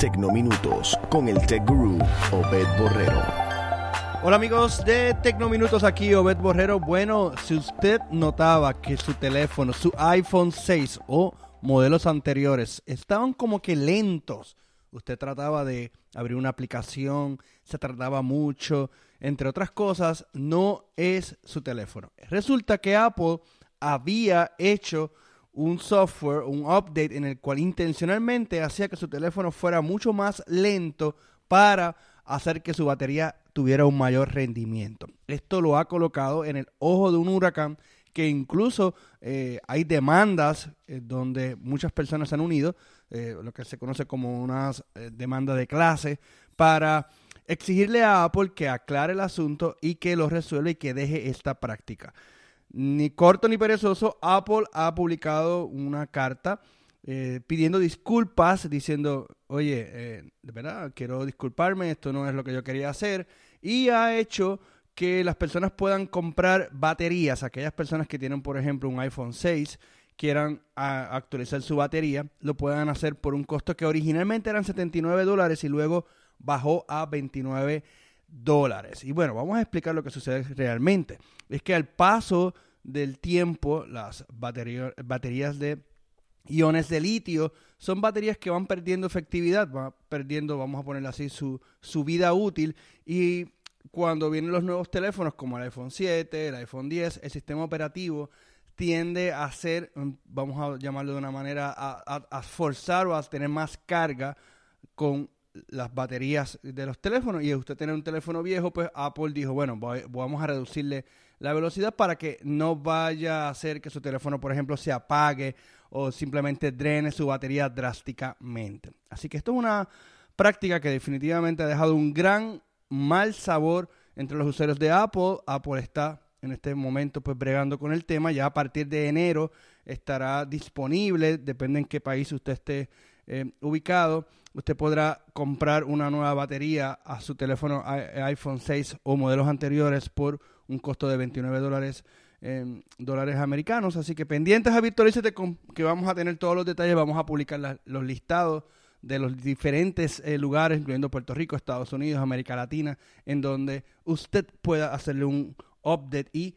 Tecnominutos con el Tech Guru Obed Borrero. Hola amigos de Tecnominutos, aquí Obed Borrero. Bueno, si usted notaba que su teléfono, su iPhone 6 o modelos anteriores estaban como que lentos, usted trataba de abrir una aplicación, se tardaba mucho, entre otras cosas, no es su teléfono. Resulta que Apple había hecho un software, un update en el cual intencionalmente hacía que su teléfono fuera mucho más lento para hacer que su batería tuviera un mayor rendimiento. Esto lo ha colocado en el ojo de un huracán que incluso eh, hay demandas eh, donde muchas personas se han unido, eh, lo que se conoce como una demanda de clase, para exigirle a Apple que aclare el asunto y que lo resuelva y que deje esta práctica ni corto ni perezoso, Apple ha publicado una carta eh, pidiendo disculpas, diciendo, oye, eh, de verdad, quiero disculparme, esto no es lo que yo quería hacer, y ha hecho que las personas puedan comprar baterías, aquellas personas que tienen, por ejemplo, un iPhone 6, quieran actualizar su batería, lo puedan hacer por un costo que originalmente eran 79 dólares y luego bajó a 29 dólares. Y bueno, vamos a explicar lo que sucede realmente. Es que al paso del tiempo, las baterías de iones de litio son baterías que van perdiendo efectividad, van perdiendo, vamos a ponerle así, su, su vida útil y cuando vienen los nuevos teléfonos como el iPhone 7, el iPhone 10, el sistema operativo tiende a ser, vamos a llamarlo de una manera, a forzar o a tener más carga con las baterías de los teléfonos y usted tiene un teléfono viejo, pues Apple dijo, bueno, vamos a reducirle la velocidad para que no vaya a hacer que su teléfono, por ejemplo, se apague o simplemente drene su batería drásticamente. Así que esto es una práctica que definitivamente ha dejado un gran mal sabor entre los usuarios de Apple. Apple está en este momento pues bregando con el tema. Ya a partir de enero estará disponible, depende en qué país usted esté eh, ubicado, usted podrá comprar una nueva batería a su teléfono iPhone 6 o modelos anteriores por un costo de 29 dólares, eh, dólares americanos. Así que pendientes a Virtualízate que vamos a tener todos los detalles, vamos a publicar los listados de los diferentes eh, lugares, incluyendo Puerto Rico, Estados Unidos, América Latina, en donde usted pueda hacerle un update y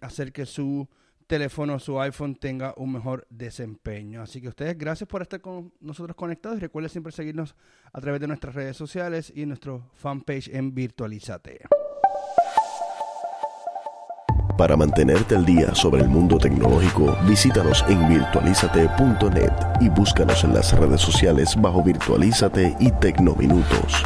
hacer que su teléfono, su iPhone tenga un mejor desempeño. Así que ustedes, gracias por estar con nosotros conectados y recuerden siempre seguirnos a través de nuestras redes sociales y nuestro fanpage en Virtualizate. Para mantenerte al día sobre el mundo tecnológico, visítanos en virtualizate.net y búscanos en las redes sociales bajo Virtualízate y Tecnominutos.